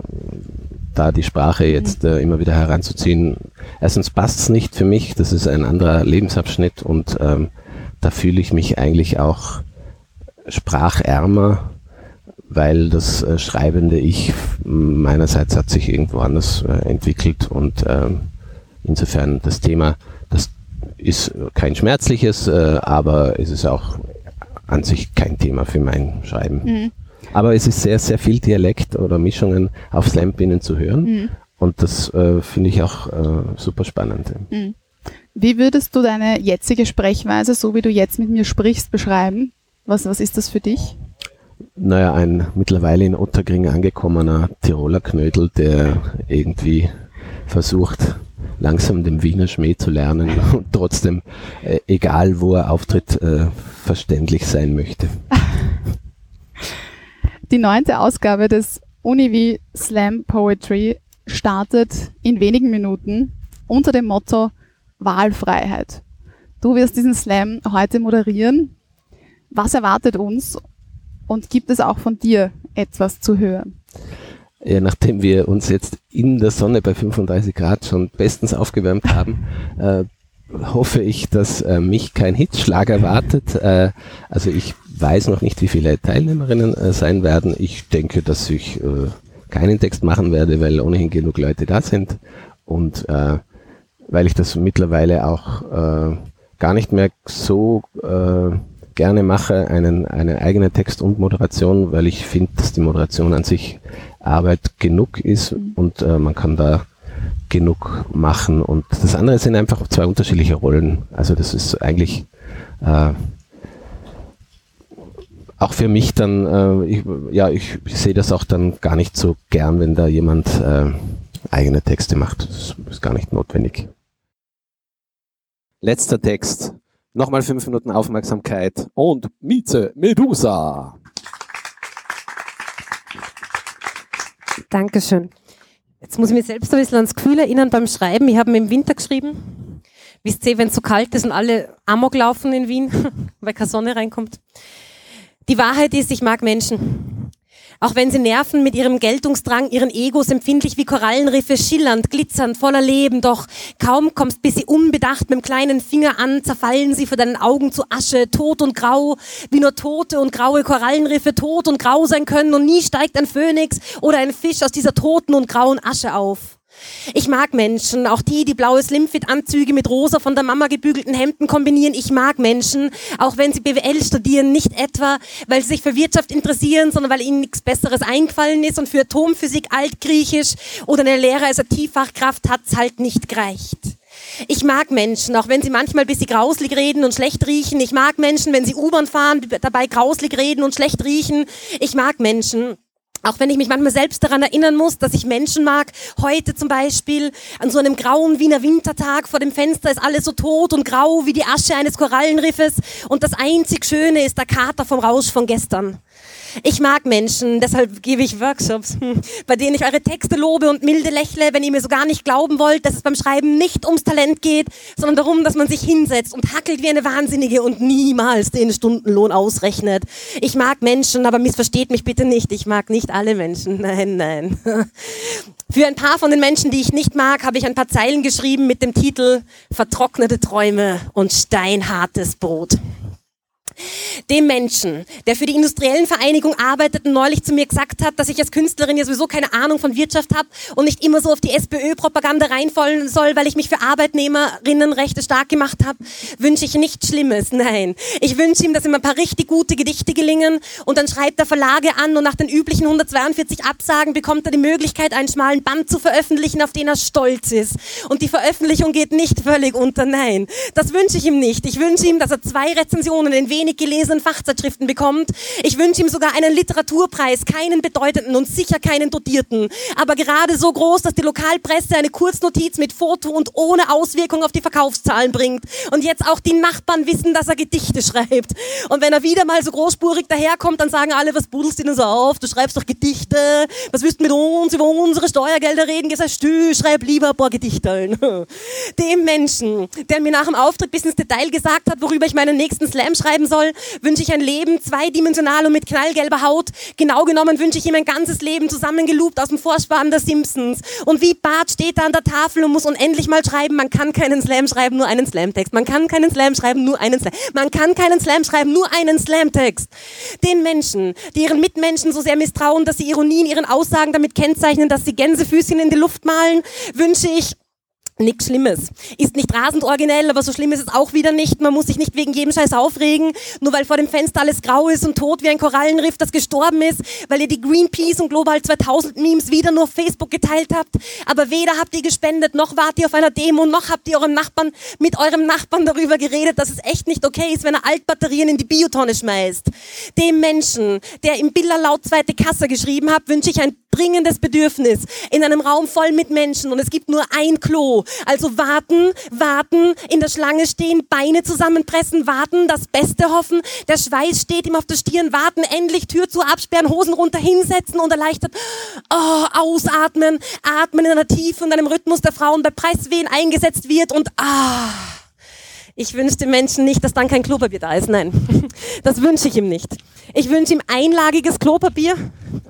da die Sprache jetzt äh, immer wieder heranzuziehen. Erstens passt es nicht für mich, das ist ein anderer Lebensabschnitt und ähm, da fühle ich mich eigentlich auch sprachärmer, weil das äh, schreibende Ich meinerseits hat sich irgendwo anders äh, entwickelt und ähm, insofern das Thema, das ist kein schmerzliches, äh, aber es ist auch an sich kein Thema für mein Schreiben. Mhm. Aber es ist sehr, sehr viel Dialekt oder Mischungen auf Slambinnen zu hören. Mhm. Und das äh, finde ich auch äh, super spannend. Mhm. Wie würdest du deine jetzige Sprechweise, so wie du jetzt mit mir sprichst, beschreiben? Was, was ist das für dich? Naja, ein mittlerweile in Ottergring angekommener Tiroler Knödel, der irgendwie versucht, langsam den Wiener Schmäh zu lernen und trotzdem, äh, egal wo er auftritt, äh, verständlich sein möchte. Die neunte Ausgabe des Univi Slam Poetry startet in wenigen Minuten unter dem Motto Wahlfreiheit. Du wirst diesen Slam heute moderieren. Was erwartet uns und gibt es auch von dir etwas zu hören? Ja, nachdem wir uns jetzt in der Sonne bei 35 Grad schon bestens aufgewärmt haben, äh, hoffe ich, dass äh, mich kein Hitzschlag erwartet. Äh, also ich weiß noch nicht, wie viele Teilnehmerinnen äh, sein werden. Ich denke, dass ich äh, keinen Text machen werde, weil ohnehin genug Leute da sind und äh, weil ich das mittlerweile auch äh, gar nicht mehr so äh, gerne mache, einen, einen eigenen Text und Moderation, weil ich finde, dass die Moderation an sich Arbeit genug ist und äh, man kann da genug machen. Und das andere sind einfach zwei unterschiedliche Rollen. Also das ist eigentlich äh, auch für mich dann, äh, ich, ja, ich, ich sehe das auch dann gar nicht so gern, wenn da jemand äh, eigene Texte macht. Das ist gar nicht notwendig. Letzter Text. Nochmal fünf Minuten Aufmerksamkeit und Mieze Medusa. Dankeschön. Jetzt muss ich mich selbst ein bisschen ans Gefühl erinnern beim Schreiben. Ich habe im Winter geschrieben. Wisst ihr, wenn es so kalt ist und alle Amok laufen in Wien, weil keine Sonne reinkommt. Die Wahrheit ist, ich mag Menschen. Auch wenn sie nerven mit ihrem Geltungsdrang, ihren Egos empfindlich wie Korallenriffe, schillernd, glitzernd, voller Leben, doch kaum kommst bis sie unbedacht mit dem kleinen Finger an, zerfallen sie vor deinen Augen zu Asche, tot und grau, wie nur tote und graue Korallenriffe tot und grau sein können. Und nie steigt ein Phönix oder ein Fisch aus dieser toten und grauen Asche auf. Ich mag Menschen, auch die, die blaue Slimfit-Anzüge mit rosa von der Mama gebügelten Hemden kombinieren. Ich mag Menschen, auch wenn sie BWL studieren, nicht etwa, weil sie sich für Wirtschaft interessieren, sondern weil ihnen nichts Besseres eingefallen ist und für Atomphysik Altgriechisch oder eine Lehre als Tieffachkraft hat's halt nicht gereicht. Ich mag Menschen, auch wenn sie manchmal ein bisschen grauslig reden und schlecht riechen. Ich mag Menschen, wenn sie U-Bahn fahren, dabei grauslig reden und schlecht riechen. Ich mag Menschen, auch wenn ich mich manchmal selbst daran erinnern muss, dass ich Menschen mag. Heute zum Beispiel an so einem grauen Wiener Wintertag vor dem Fenster ist alles so tot und grau wie die Asche eines Korallenriffes und das einzig Schöne ist der Kater vom Rausch von gestern. Ich mag Menschen, deshalb gebe ich Workshops, hm, bei denen ich eure Texte lobe und milde lächle, wenn ihr mir so gar nicht glauben wollt, dass es beim Schreiben nicht ums Talent geht, sondern darum, dass man sich hinsetzt und hackelt wie eine Wahnsinnige und niemals den Stundenlohn ausrechnet. Ich mag Menschen, aber missversteht mich bitte nicht. Ich mag nicht alle Menschen. Nein, nein. Für ein paar von den Menschen, die ich nicht mag, habe ich ein paar Zeilen geschrieben mit dem Titel Vertrocknete Träume und steinhartes Brot dem Menschen, der für die industriellen Vereinigung arbeitet und neulich zu mir gesagt hat, dass ich als Künstlerin ja sowieso keine Ahnung von Wirtschaft habe und nicht immer so auf die SPÖ-Propaganda reinfallen soll, weil ich mich für Arbeitnehmerinnenrechte stark gemacht habe, wünsche ich nichts Schlimmes. Nein, ich wünsche ihm, dass ihm ein paar richtig gute Gedichte gelingen und dann schreibt er Verlage an und nach den üblichen 142 Absagen bekommt er die Möglichkeit, einen schmalen Band zu veröffentlichen, auf den er stolz ist. Und die Veröffentlichung geht nicht völlig unter. Nein, das wünsche ich ihm nicht. Ich wünsche ihm, dass er zwei Rezensionen in wenigen wenig gelesenen Fachzeitschriften bekommt. Ich wünsche ihm sogar einen Literaturpreis, keinen bedeutenden und sicher keinen dotierten, aber gerade so groß, dass die Lokalpresse eine Kurznotiz mit Foto und ohne Auswirkung auf die Verkaufszahlen bringt. Und jetzt auch die Nachbarn wissen, dass er Gedichte schreibt. Und wenn er wieder mal so großspurig daherkommt, dann sagen alle, was budelst du denn so auf? Du schreibst doch Gedichte. Was willst du mit uns über unsere Steuergelder reden? Geh stü, schreib lieber ein paar Gedichte. Dem Menschen, der mir nach dem Auftritt bis ins Detail gesagt hat, worüber ich meinen nächsten Slam schreiben soll, wünsche ich ein Leben zweidimensional und mit knallgelber Haut. Genau genommen wünsche ich ihm ein ganzes Leben zusammengeloopt aus dem Vorspann der Simpsons. Und wie Bart steht da an der Tafel und muss unendlich mal schreiben, man kann keinen Slam schreiben, nur einen Slamtext. Man kann keinen Slam schreiben, nur einen Slam. Man kann keinen Slam schreiben, nur einen Slamtext. Den Menschen, die ihren Mitmenschen so sehr misstrauen, dass sie Ironien ihren Aussagen damit kennzeichnen, dass sie Gänsefüßchen in die Luft malen, wünsche ich Nichts Schlimmes. Ist nicht rasend originell, aber so schlimm ist es auch wieder nicht. Man muss sich nicht wegen jedem Scheiß aufregen, nur weil vor dem Fenster alles grau ist und tot wie ein Korallenriff, das gestorben ist, weil ihr die Greenpeace und Global 2000 Memes wieder nur auf Facebook geteilt habt. Aber weder habt ihr gespendet, noch wart ihr auf einer Demo, noch habt ihr eurem Nachbarn, mit eurem Nachbarn darüber geredet, dass es echt nicht okay ist, wenn er Altbatterien in die Biotonne schmeißt. Dem Menschen, der im Bilderlaut zweite Kasse geschrieben hat, wünsche ich ein dringendes Bedürfnis in einem Raum voll mit Menschen und es gibt nur ein Klo. Also warten, warten, in der Schlange stehen, Beine zusammenpressen, warten, das Beste hoffen, der Schweiß steht ihm auf der Stirn, warten, endlich Tür zu absperren, Hosen runter hinsetzen und erleichtert oh, ausatmen, atmen in einer Tiefe und einem Rhythmus, der Frauen bei Presswehen eingesetzt wird und ah. Ich wünsche dem Menschen nicht, dass dann kein Klopapier da ist. Nein, das wünsche ich ihm nicht. Ich wünsche ihm einlagiges Klopapier.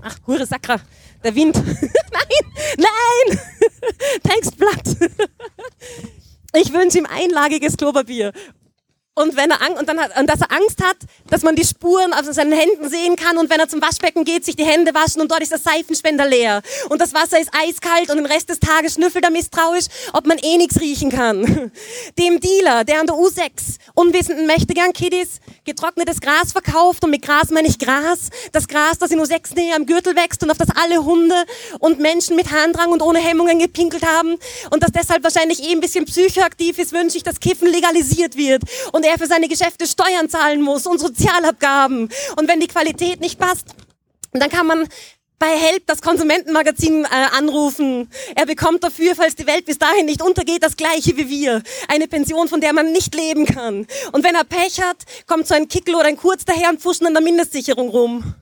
Ach, hure Sakra. Der Wind. nein, nein! Textblatt. ich wünsche ihm einlagiges Klopapier und wenn er und dann hat, und dass er Angst hat, dass man die Spuren auf seinen Händen sehen kann und wenn er zum Waschbecken geht, sich die Hände waschen und dort ist der Seifenspender leer. Und das Wasser ist eiskalt und den Rest des Tages schnüffelt er misstrauisch, ob man eh nichts riechen kann. Dem Dealer, der an der U6 unwissenden Mächtigern Kiddies getrocknetes Gras verkauft und mit Gras meine ich Gras, das Gras, das in U6 Nähe am Gürtel wächst und auf das alle Hunde und Menschen mit Harndrang und ohne Hemmungen gepinkelt haben. Und das deshalb wahrscheinlich eh ein bisschen psychoaktiv ist, wünsche ich, dass Kiffen legalisiert wird. Und er für seine Geschäfte Steuern zahlen muss und Sozialabgaben. Und wenn die Qualität nicht passt, dann kann man bei Help das Konsumentenmagazin äh, anrufen. Er bekommt dafür, falls die Welt bis dahin nicht untergeht, das gleiche wie wir. Eine Pension, von der man nicht leben kann. Und wenn er Pech hat, kommt so ein Kickel oder ein Kurz daher und pfuschen an der Mindestsicherung rum.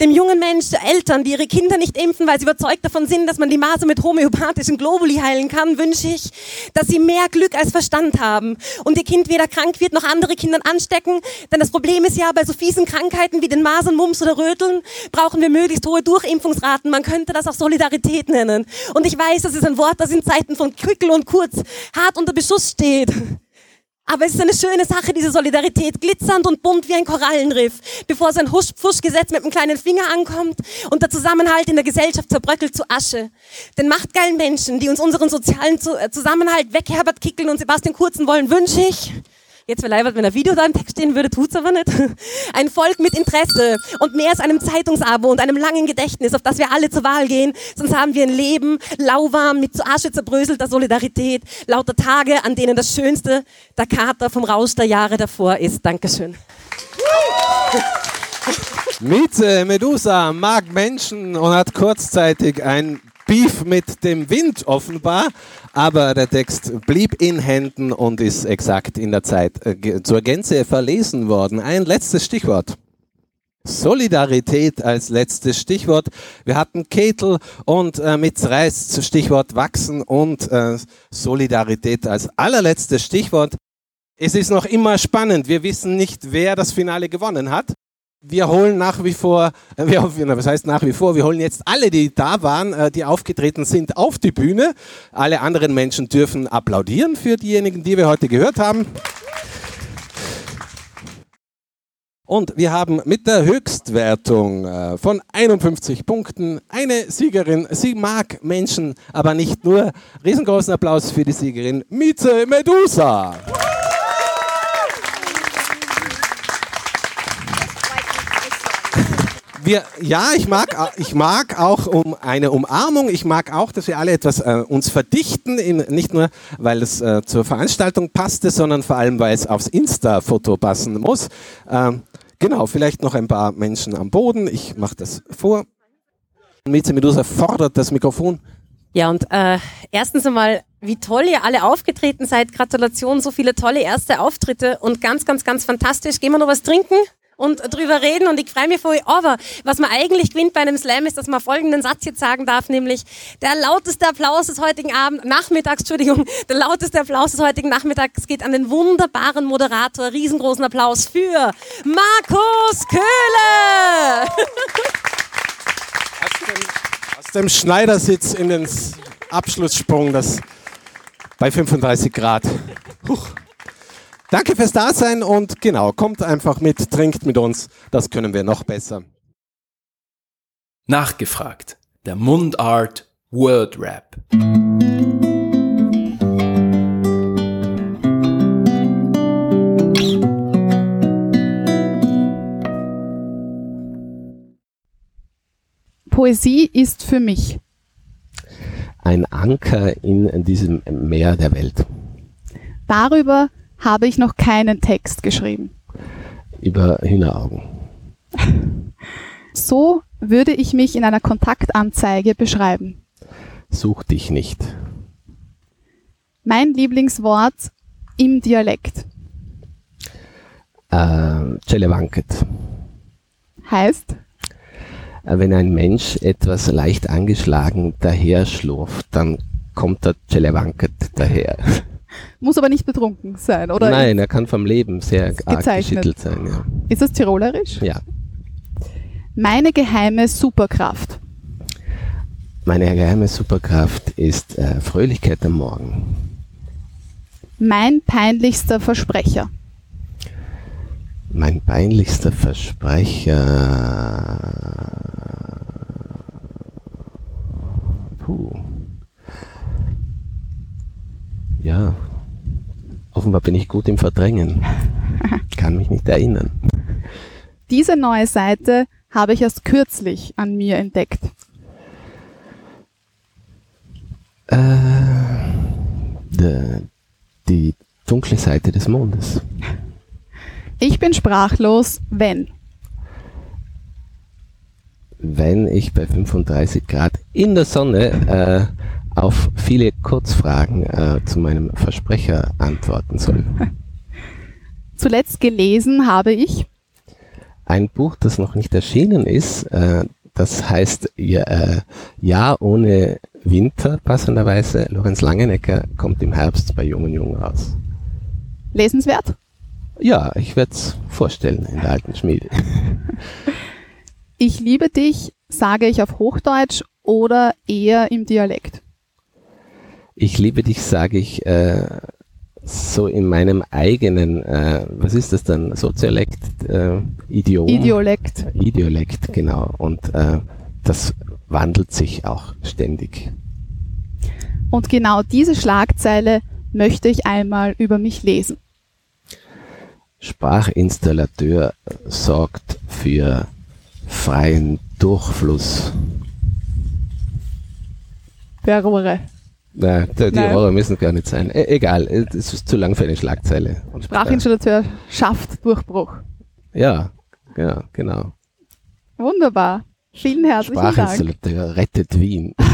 Dem jungen Mensch, Eltern, die ihre Kinder nicht impfen, weil sie überzeugt davon sind, dass man die Maße mit homöopathischen Globuli heilen kann, wünsche ich, dass sie mehr Glück als Verstand haben und ihr Kind weder krank wird noch andere Kinder anstecken. Denn das Problem ist ja, bei so fiesen Krankheiten wie den Masern, Mumps oder Röteln brauchen wir möglichst hohe Durchimpfungsraten. Man könnte das auch Solidarität nennen. Und ich weiß, das ist ein Wort, das in Zeiten von Quickel und Kurz hart unter Beschuss steht. Aber es ist eine schöne Sache, diese Solidarität, glitzernd und bunt wie ein Korallenriff, bevor sein Husch-Pfusch-Gesetz mit dem kleinen Finger ankommt und der Zusammenhalt in der Gesellschaft zerbröckelt zu Asche. Den machtgeilen Menschen, die uns unseren sozialen äh, Zusammenhalt weg Herbert Kickeln und Sebastian Kurzen wollen, wünsche ich, Jetzt verleibert, wenn ein Video da im Text stehen würde, tut's aber nicht. Ein Volk mit Interesse und mehr als einem Zeitungsabo und einem langen Gedächtnis, auf das wir alle zur Wahl gehen. Sonst haben wir ein Leben lauwarm mit zu Asche zerbröselter Solidarität, lauter Tage, an denen das Schönste der Kater vom Rausch der Jahre davor ist. Dankeschön. Mieze Medusa mag Menschen und hat kurzzeitig ein Beef mit dem Wind offenbar, aber der Text blieb in Händen und ist exakt in der Zeit äh, zur Gänze verlesen worden. Ein letztes Stichwort. Solidarität als letztes Stichwort. Wir hatten Ketel und äh, mit Reis Stichwort wachsen und äh, Solidarität als allerletztes Stichwort. Es ist noch immer spannend. Wir wissen nicht, wer das Finale gewonnen hat wir holen nach wie vor, äh, wir, was heißt nach wie vor, wir holen jetzt alle, die da waren, äh, die aufgetreten sind, auf die Bühne. Alle anderen Menschen dürfen applaudieren für diejenigen, die wir heute gehört haben. Und wir haben mit der Höchstwertung äh, von 51 Punkten eine Siegerin. Sie mag Menschen, aber nicht nur. Riesengroßen Applaus für die Siegerin Mieze Medusa. Wir, ja, ich mag, ich mag auch um eine Umarmung. Ich mag auch, dass wir alle etwas äh, uns verdichten. In, nicht nur, weil es äh, zur Veranstaltung passte, sondern vor allem, weil es aufs Insta-Foto passen muss. Ähm, genau, vielleicht noch ein paar Menschen am Boden. Ich mache das vor. Mieze Medusa fordert das Mikrofon. Ja, und äh, erstens einmal, wie toll ihr alle aufgetreten seid. Gratulation, so viele tolle erste Auftritte und ganz, ganz, ganz fantastisch. Gehen wir noch was trinken? Und drüber reden und ich freue mich euch. Aber was man eigentlich gewinnt bei einem Slam ist, dass man folgenden Satz jetzt sagen darf, nämlich der lauteste Applaus des heutigen Abend, Nachmittags, Entschuldigung, der lauteste Applaus des heutigen Nachmittags geht an den wunderbaren Moderator. Riesengroßen Applaus für Markus Köhle! Aus dem, aus dem Schneidersitz in den Abschlusssprung, das bei 35 Grad. Huch. Danke fürs Dasein und genau, kommt einfach mit, trinkt mit uns, das können wir noch besser. Nachgefragt. Der Mundart Word Rap. Poesie ist für mich ein Anker in diesem Meer der Welt. Darüber habe ich noch keinen Text geschrieben. Über Hühneraugen. So würde ich mich in einer Kontaktanzeige beschreiben. Such dich nicht. Mein Lieblingswort im Dialekt. Äh, Celewanket. Heißt? Wenn ein Mensch etwas leicht angeschlagen daher schlurft, dann kommt der Celewanket daher. Muss aber nicht betrunken sein, oder? Nein, er kann vom Leben sehr arg geschüttelt sein. Ja. Ist das tirolerisch? Ja. Meine geheime Superkraft. Meine geheime Superkraft ist äh, Fröhlichkeit am Morgen. Mein peinlichster Versprecher. Mein peinlichster Versprecher. Puh. Ja, offenbar bin ich gut im Verdrängen. Kann mich nicht erinnern. Diese neue Seite habe ich erst kürzlich an mir entdeckt. Äh, die, die dunkle Seite des Mondes. Ich bin sprachlos, wenn. Wenn ich bei 35 Grad in der Sonne äh, auf viele Kurzfragen äh, zu meinem Versprecher antworten soll. Zuletzt gelesen habe ich ein Buch, das noch nicht erschienen ist. Äh, das heißt ja, äh, ja ohne Winter, passenderweise. Lorenz Langenecker kommt im Herbst bei Jungen Jung raus. Lesenswert? Ja, ich werde es vorstellen in der alten Schmiede. Ich liebe dich, sage ich auf Hochdeutsch oder eher im Dialekt? Ich liebe dich, sage ich äh, so in meinem eigenen, äh, was ist das dann, Soziolekt, äh, Idiom? Idiolekt. Idiolekt, genau. Und äh, das wandelt sich auch ständig. Und genau diese Schlagzeile möchte ich einmal über mich lesen. Sprachinstallateur sorgt für freien Durchfluss. Der Nein, die, die Horror müssen gar nicht sein. E egal, es ist zu lang für eine Schlagzeile. Sprachinstallateur schafft Durchbruch. Ja, ja, genau. Wunderbar. Vielen herzlichen Dank. Sprachinstallateur rettet Wien.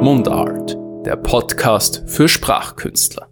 Mundart der Podcast für Sprachkünstler.